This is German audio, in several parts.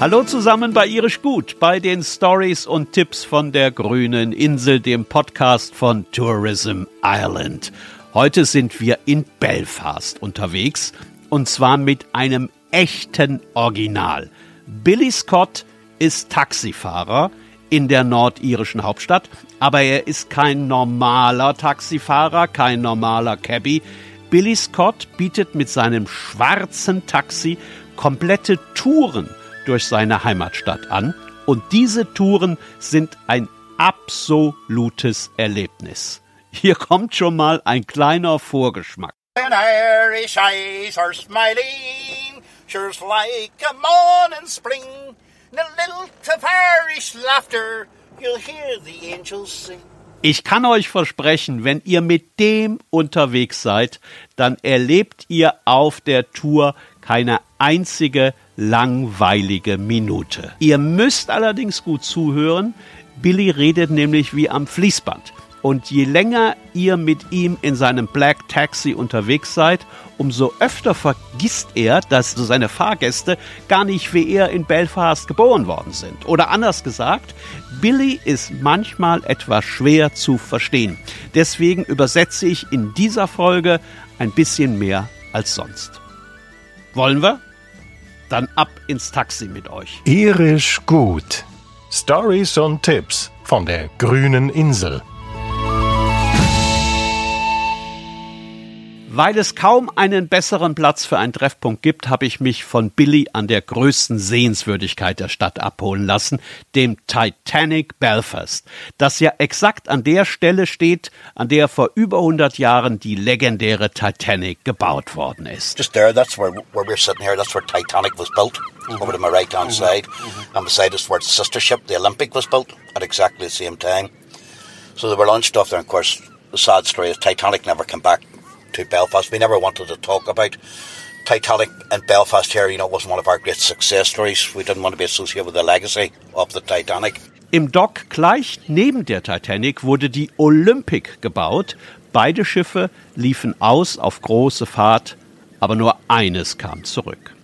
Hallo zusammen bei Irisch Gut, bei den Stories und Tipps von der grünen Insel, dem Podcast von Tourism Ireland. Heute sind wir in Belfast unterwegs und zwar mit einem echten Original. Billy Scott ist Taxifahrer in der nordirischen Hauptstadt, aber er ist kein normaler Taxifahrer, kein normaler Cabby. Billy Scott bietet mit seinem schwarzen Taxi komplette Touren durch seine Heimatstadt an und diese Touren sind ein absolutes Erlebnis. Hier kommt schon mal ein kleiner Vorgeschmack. And Irish eyes are smiling, sure's like a morning spring. And a little of Irish laughter, you'll hear the angels sing. Ich kann euch versprechen, wenn ihr mit dem unterwegs seid, dann erlebt ihr auf der Tour keine einzige langweilige Minute. Ihr müsst allerdings gut zuhören. Billy redet nämlich wie am Fließband. Und je länger ihr mit ihm in seinem Black Taxi unterwegs seid, umso öfter vergisst er, dass seine Fahrgäste gar nicht wie er in Belfast geboren worden sind. Oder anders gesagt, Billy ist manchmal etwas schwer zu verstehen. Deswegen übersetze ich in dieser Folge ein bisschen mehr als sonst. Wollen wir? Dann ab ins Taxi mit euch. Irisch gut. Stories und Tipps von der grünen Insel. Weil es kaum einen besseren Platz für einen Treffpunkt gibt, habe ich mich von Billy an der größten Sehenswürdigkeit der Stadt abholen lassen, dem Titanic Belfast, das ja exakt an der Stelle steht, an der vor über 100 Jahren die legendäre Titanic gebaut worden ist. Just there, that's where, where we're sitting here, that's where Titanic was built, over to my right hand side. And beside us where its sister ship, the Olympic, was built at exactly the same time. So they were launched off there, and of course, the sad story is Titanic never came back to Belfast. We never wanted to talk about Titanic in Belfast here. You know, it wasn't one of our great success stories. We didn't want to be associated with the legacy of the Titanic. Im Dock gleich neben der Titanic wurde die Olympic gebaut. Beide Schiffe liefen aus auf große Fahrt, aber nur eines kam zurück.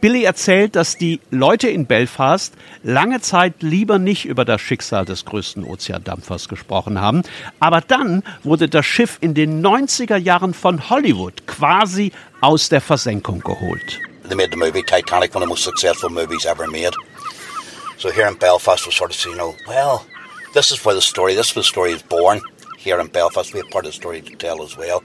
Billy erzählt, dass die Leute in Belfast lange Zeit lieber nicht über das Schicksal des größten Ozeandampfers gesprochen haben. Aber dann wurde das Schiff in den 90er Jahren von Hollywood quasi aus der Versenkung geholt. They made the movie Titanic, one of the most successful movies ever made. So here in Belfast, we sort of you know, well, this is where the story, this is where the story is born. Here in Belfast, we have part of the story to tell as well.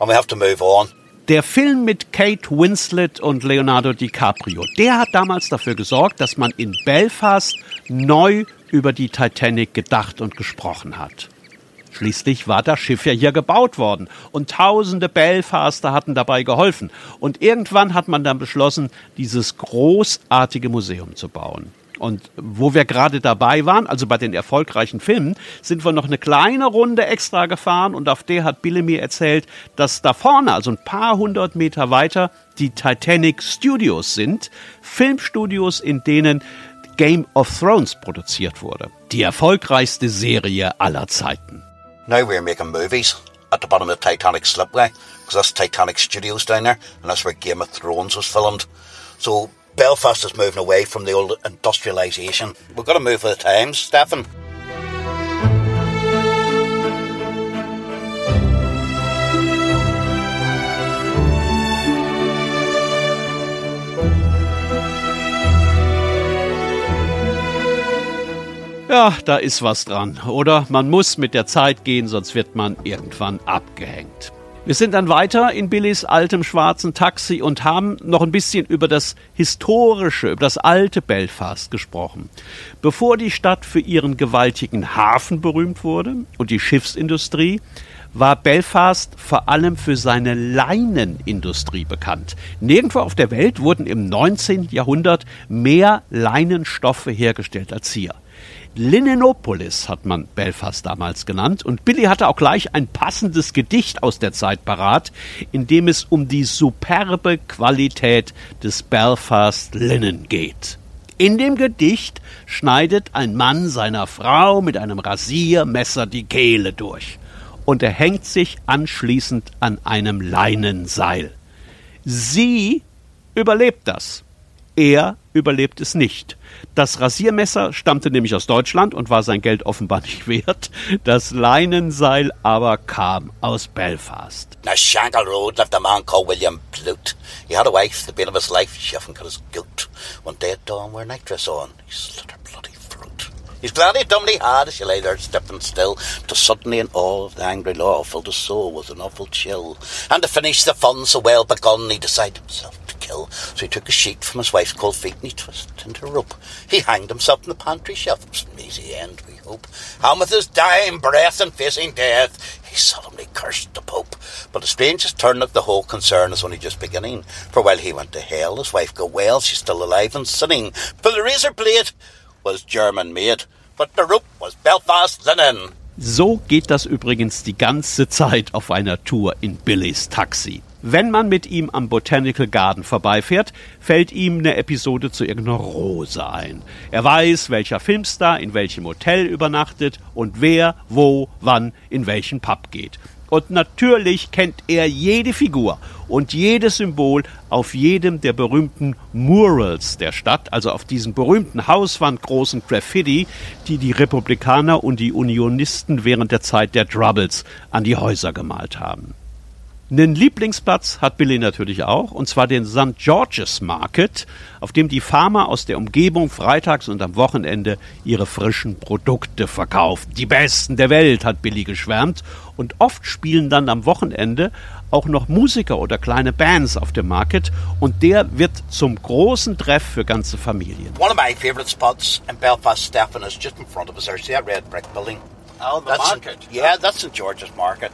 And we have to move on. Der Film mit Kate Winslet und Leonardo DiCaprio, der hat damals dafür gesorgt, dass man in Belfast neu über die Titanic gedacht und gesprochen hat. Schließlich war das Schiff ja hier gebaut worden und tausende Belfaster hatten dabei geholfen. Und irgendwann hat man dann beschlossen, dieses großartige Museum zu bauen. Und wo wir gerade dabei waren, also bei den erfolgreichen Filmen, sind wir noch eine kleine Runde extra gefahren und auf der hat Billy mir erzählt, dass da vorne, also ein paar hundert Meter weiter, die Titanic Studios sind. Filmstudios, in denen Game of Thrones produziert wurde. Die erfolgreichste Serie aller Zeiten. Now we're making movies at the bottom of the Titanic slipway because that's Titanic Studios down there, and that's where Game of Thrones was filmed. So Belfast is moving away from the old industrialisation. We've got to move with the times, Stefan. Ja, da ist was dran, oder? Man muss mit der Zeit gehen, sonst wird man irgendwann abgehängt. Wir sind dann weiter in Billys altem schwarzen Taxi und haben noch ein bisschen über das historische, über das alte Belfast gesprochen. Bevor die Stadt für ihren gewaltigen Hafen berühmt wurde und die Schiffsindustrie, war Belfast vor allem für seine Leinenindustrie bekannt. Nirgendwo auf der Welt wurden im 19. Jahrhundert mehr Leinenstoffe hergestellt als hier. Linenopolis hat man Belfast damals genannt und Billy hatte auch gleich ein passendes Gedicht aus der Zeit parat, in dem es um die superbe Qualität des Belfast Linnen geht. In dem Gedicht schneidet ein Mann seiner Frau mit einem Rasiermesser die Kehle durch und er hängt sich anschließend an einem Leinenseil. Sie überlebt das. Er überlebt es nicht. Das Rasiermesser stammte nämlich aus Deutschland und war sein Geld offenbar nicht wert. Das Leinenseil aber kam aus Belfast. Now, Shankill Road lived a man called William Blute. He had a wife, the bane of his life, she often cut his goat. One day at dawn, where night dress on, he slit her bloody. He's glad he done he had as she lay there stiff and still, till suddenly in awe of the angry law filled his soul with an awful chill. And to finish the fun so well begun, he decided himself to kill. So he took a sheet from his wife's cold feet and he twisted into a rope. He hanged himself in the pantry shelf. It was an easy end, we hope. And with his dying breath and facing death, he solemnly cursed the Pope. But the strangest turn of the whole concern is only just beginning. For while he went to hell, his wife go well, she's still alive and sinning. For the razor blade was German made, but the rope was Belfast linen. So geht das übrigens die ganze Zeit auf einer Tour in Billys Taxi. Wenn man mit ihm am Botanical Garden vorbeifährt, fällt ihm eine Episode zu irgendeiner Rose ein. Er weiß, welcher Filmstar in welchem Hotel übernachtet und wer, wo, wann in welchen Pub geht. Und natürlich kennt er jede Figur und jedes Symbol auf jedem der berühmten Murals der Stadt, also auf diesen berühmten hauswandgroßen Graffiti, die die Republikaner und die Unionisten während der Zeit der Troubles an die Häuser gemalt haben. Einen Lieblingsplatz hat Billy natürlich auch, und zwar den St. George's Market, auf dem die Farmer aus der Umgebung freitags und am Wochenende ihre frischen Produkte verkaufen. Die besten der Welt, hat Billy geschwärmt, und oft spielen dann am Wochenende auch noch Musiker oder kleine Bands auf dem Market, und der wird zum großen Treff für ganze Familien. One of my favourite spots in Belfast, Stefan, is just in front of us there. See that red brick building? Oh, the That's market. yeah, that's St George's Market.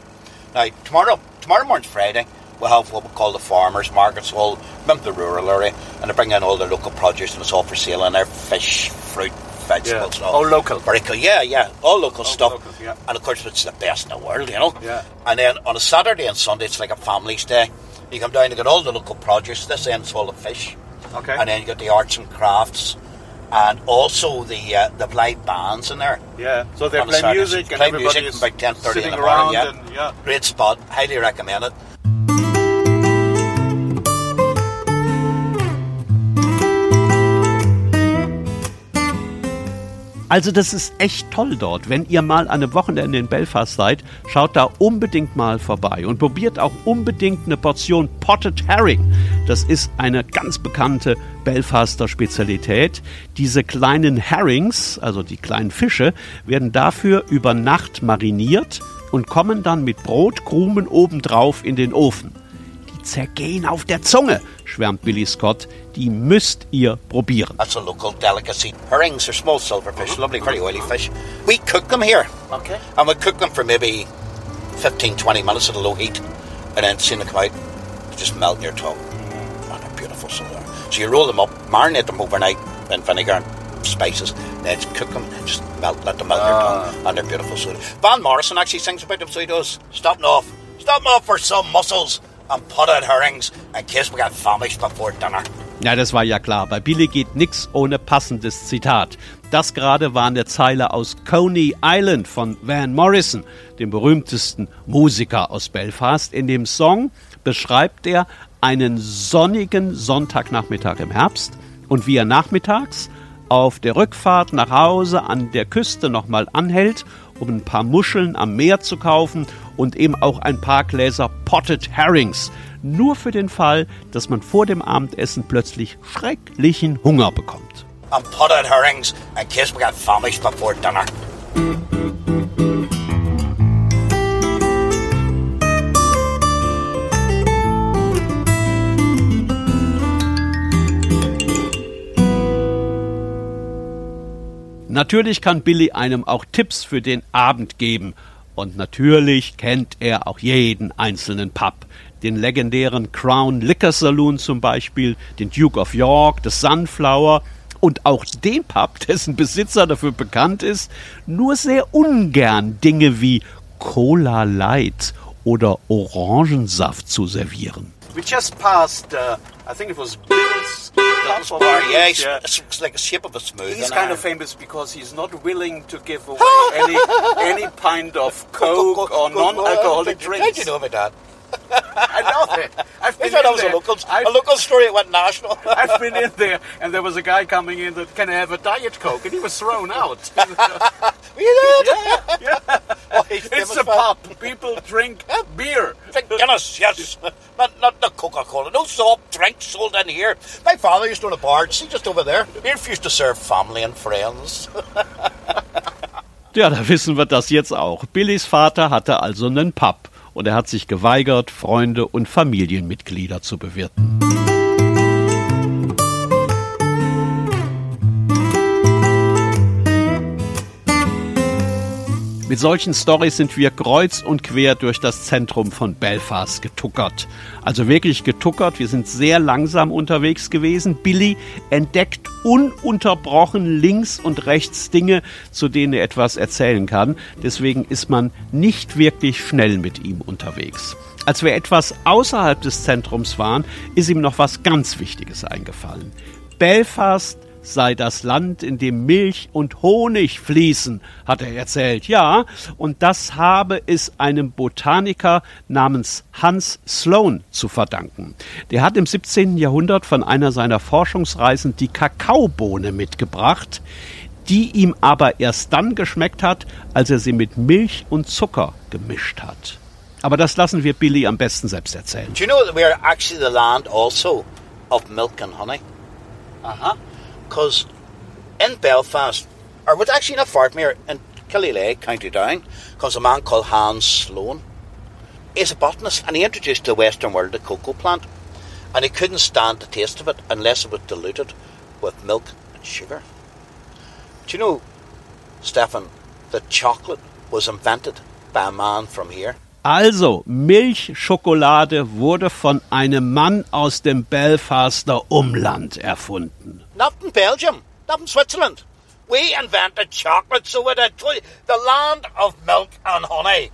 Now tomorrow, tomorrow morning's Friday. We'll have what we call the farmers' market. So we'll remember the rural area, and they bring in all their local produce, and it's all for sale. And their fish, fruit, vegetables, and all. All local. Very cool. Yeah, yeah, all local stuff. local, yeah. And of course, it's the best in the world, you know. Yeah. And then on a Saturday and Sunday, it's like a family's day. You come down, you get all the local produce. This end's all the fish. Okay. And then you got the arts and crafts, and also the uh, the live bands in there. Yeah, so they play Saturday. music and play everybody music is about ten thirty in sitting the morning. around Yeah. and yeah. great spot. Highly recommend it. Also das ist echt toll dort. Wenn ihr mal an einem Wochenende in Belfast seid, schaut da unbedingt mal vorbei und probiert auch unbedingt eine Portion Potted Herring. Das ist eine ganz bekannte Belfaster Spezialität. Diese kleinen Herrings, also die kleinen Fische, werden dafür über Nacht mariniert und kommen dann mit Brotkrumen obendrauf in den Ofen. Die zergehen auf der Zunge, schwärmt Billy Scott. Die müsst ihr probieren. That's a local delicacy. Herrings are small silverfish, lovely, very oily fish. We cook them here. Okay. And we cook them for maybe 15, 20 minutes at a low heat. And then seeing them come out, just melt in your tongue. And they're beautiful. So, so you roll them up, marinate them overnight in vinegar and spices. Then cook them, just melt, let them melt in your tongue. And they're beautiful. So Van Morrison actually sings about them, so he does. Stopping off. Stopping off for some mussels and potted herrings in case we get famished before dinner. Ja, das war ja klar. Bei Billy geht nix ohne passendes Zitat. Das gerade war eine Zeile aus Coney Island von Van Morrison, dem berühmtesten Musiker aus Belfast. In dem Song beschreibt er einen sonnigen Sonntagnachmittag im Herbst und wie er nachmittags auf der Rückfahrt nach Hause an der Küste nochmal anhält, um ein paar Muscheln am Meer zu kaufen und eben auch ein paar Gläser Potted Herrings. Nur für den Fall, dass man vor dem Abendessen plötzlich schrecklichen Hunger bekommt. and potted herrings in case we get famished before dinner. Natürlich kann Billy einem auch Tipps für den Abend geben. Und natürlich kennt er auch jeden einzelnen Pub. Den legendären Crown Liquor Saloon zum Beispiel, den Duke of York, das Sunflower und auch den Pub, dessen Besitzer dafür bekannt ist, nur sehr ungern Dinge wie Cola Light oder Orangensaft zu servieren. We just passed, uh, I think it was That's bar, of yeah, it's, yeah. it's, like a shape of a smooth. He's kind iron. of famous because he's not willing to give away any any pint of Coke or non-alcoholic drinks. do you know about that? I know that. I've been thought in that was a there. local, I've- a local story. It went national. I've been in there, and there was a guy coming in that can I have a diet coke, and he was thrown out. Were you there? yeah, yeah. It's a pub. People drink beer. Guinness, yes. Not, not the Coca Cola. No soft drinks sold in here. My father used to own a bar, see, just over there. He used to serve family and friends. Ja, da wissen wir das jetzt auch. Billys Vater hatte also einen Pub und er hat sich geweigert, Freunde und Familienmitglieder zu bewirten. Mit solchen Storys sind wir kreuz und quer durch das Zentrum von Belfast getuckert. Also wirklich getuckert. Wir sind sehr langsam unterwegs gewesen. Billy entdeckt ununterbrochen links und rechts Dinge, zu denen er etwas erzählen kann. Deswegen ist man nicht wirklich schnell mit ihm unterwegs. Als wir etwas außerhalb des Zentrums waren, ist ihm noch was ganz Wichtiges eingefallen. Belfast sei das Land, in dem Milch und Honig fließen, hat er erzählt. Ja, und das habe es einem Botaniker namens Hans Sloane zu verdanken. Der hat im 17. Jahrhundert von einer seiner Forschungsreisen die Kakaobohne mitgebracht, die ihm aber erst dann geschmeckt hat, als er sie mit Milch und Zucker gemischt hat. Aber das lassen wir Billy am besten selbst erzählen. Do you know that we're actually the land also of milk and honey? Uh huh. Because in Belfast, or was actually not far from here, in Killyleagh, County Down, comes a man called Hans Sloane. He's a botanist and he introduced to the Western world the cocoa plant. And he couldn't stand the taste of it unless it was diluted with milk and sugar. Do you know, Stefan, that chocolate was invented by a man from here? Also, Milchschokolade wurde von einem Mann aus dem Belfaster Umland erfunden. Not in Belgium, not in Switzerland. We invented chocolate, so it had tw- the land of milk and honey.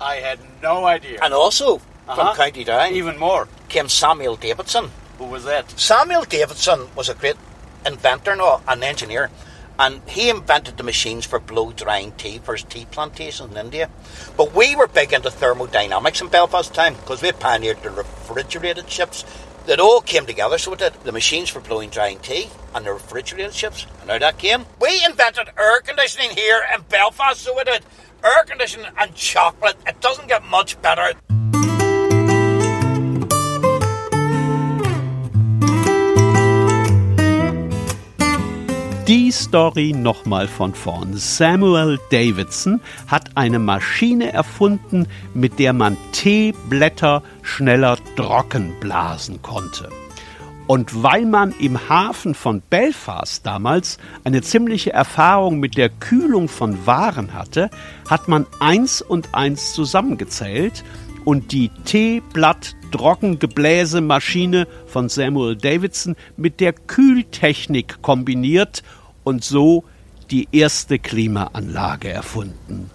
I had no idea. And also from Uh-huh. County Down Even more. came Samuel Davidson. Who was that? Samuel Davidson was a great inventor, no, an engineer, and he invented the machines for blow drying tea for his tea plantations in India. But we were big into thermodynamics in Belfast time because we pioneered the refrigerated ships. That all came together, so it did. The machines for blowing drying tea and the refrigerated ships. And how that came? We invented air conditioning here in Belfast, so it did. Air conditioning and chocolate. It doesn't get much better. Die Story nochmal von vorn. Samuel Davidson hat eine Maschine erfunden, mit der man Teeblätter schneller trocken blasen konnte. Und weil man im Hafen von Belfast damals eine ziemliche Erfahrung mit der Kühlung von Waren hatte, hat man eins und eins zusammengezählt und die Teeblatt-Trockengebläsemaschine von Samuel Davidson mit der Kühltechnik kombiniert und so die erste Klimaanlage erfunden.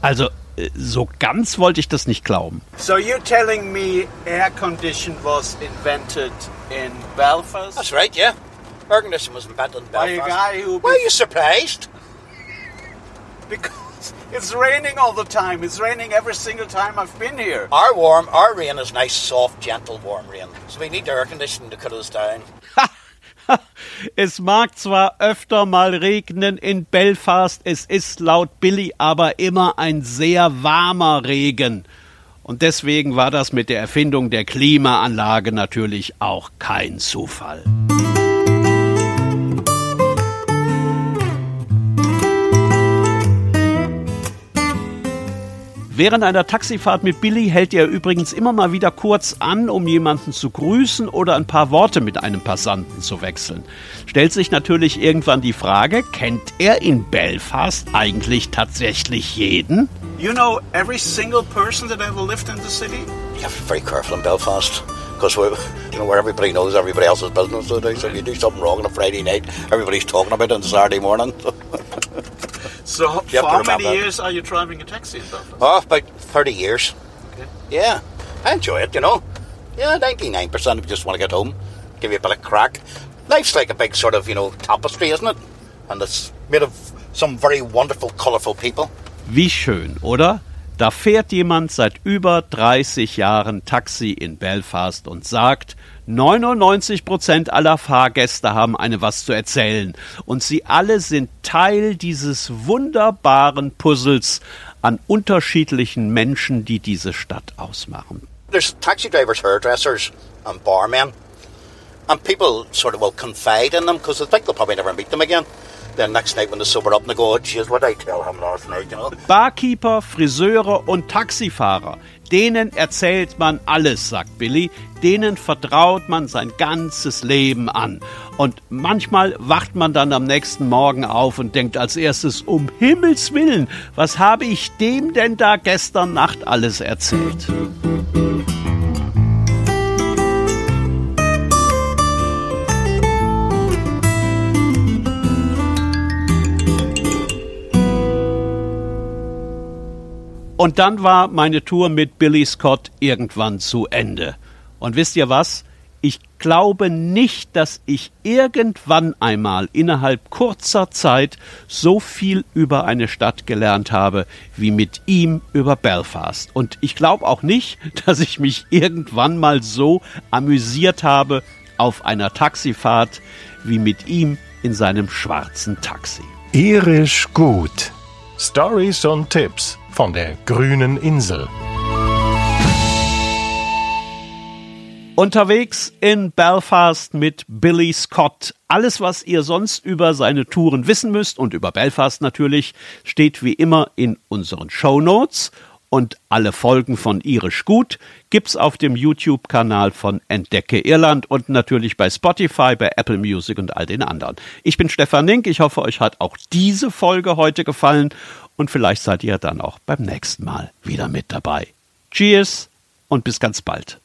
Also, äh, so ganz wollte ich das nicht glauben. So you're telling me air condition was invented in Belfast? That's right, yeah. Air conditioning was invented in By a Belfast. guy who Why are you surprised? because it's raining all the time. It's raining every single time I've been here. Our warm, our rain is nice, soft, gentle, warm rain. So we need the air conditioning to cool us down. Es mag zwar öfter mal regnen in Belfast, es ist laut Billy aber immer ein sehr warmer Regen. Und deswegen war das mit der Erfindung der Klimaanlage natürlich auch kein Zufall. Während einer Taxifahrt mit Billy hält er übrigens immer mal wieder kurz an, um jemanden zu grüßen oder ein paar Worte mit einem Passanten zu wechseln. Stellt sich natürlich irgendwann die Frage, kennt er in Belfast eigentlich tatsächlich jeden? You know every single person that ever lived in the city? You have to be very careful in Belfast. Because you know where everybody knows everybody else's business today. So if you do something wrong on a Friday night, everybody's talking about it on Saturday morning. So You for how many years are you driving a taxi in Belfast? oh, about 30 years. Okay. Yeah, I enjoy it, you know. Yeah, 99% of you just want to get home, give you a bit of crack. Life's like a big sort of, you know, tapestry, isn't it? And it's made of some very wonderful, colourful people. Wie schön, oder? Da fährt jemand seit über 30 Jahren Taxi in Belfast und sagt, 99 Prozent aller Fahrgäste haben eine was zu erzählen und sie alle sind Teil dieses wunderbaren Puzzles an unterschiedlichen Menschen, die diese Stadt ausmachen. There's taxi drivers, hairdressers, and barmen, and people sort of will confide in them because they think they'll probably never meet them again. Then next night when they sober up and they go, oh, geez, what I tell him last night, you know. Barkeeper, Friseure und Taxifahrer, denen erzählt man alles, sagt Billy, denen vertraut man sein ganzes Leben an. Und manchmal wacht man dann am nächsten Morgen auf und denkt als erstes, um Himmels willen, was habe ich dem denn da gestern Nacht alles erzählt? Und dann war meine Tour mit Billy Scott irgendwann zu Ende. Und wisst ihr was? Ich glaube nicht, dass ich irgendwann einmal innerhalb kurzer Zeit so viel über eine Stadt gelernt habe wie mit ihm über Belfast. Und ich glaube auch nicht, dass ich mich irgendwann mal so amüsiert habe auf einer Taxifahrt wie mit ihm in seinem schwarzen Taxi. Irisch gut. Stories und Tipps von der grünen Insel. Unterwegs in Belfast mit Billy Scott. Alles, was ihr sonst über seine Touren wissen müsst und über Belfast natürlich, steht wie immer in unseren Show Notes. Und alle Folgen von Irisch Gut gibt's auf dem YouTube-Kanal von Entdecke Irland und natürlich bei Spotify, bei Apple Music und all den anderen. Ich bin Stefan Link. Ich hoffe, euch hat auch diese Folge heute gefallen und vielleicht seid ihr dann auch beim nächsten Mal wieder mit dabei. Cheers und bis ganz bald.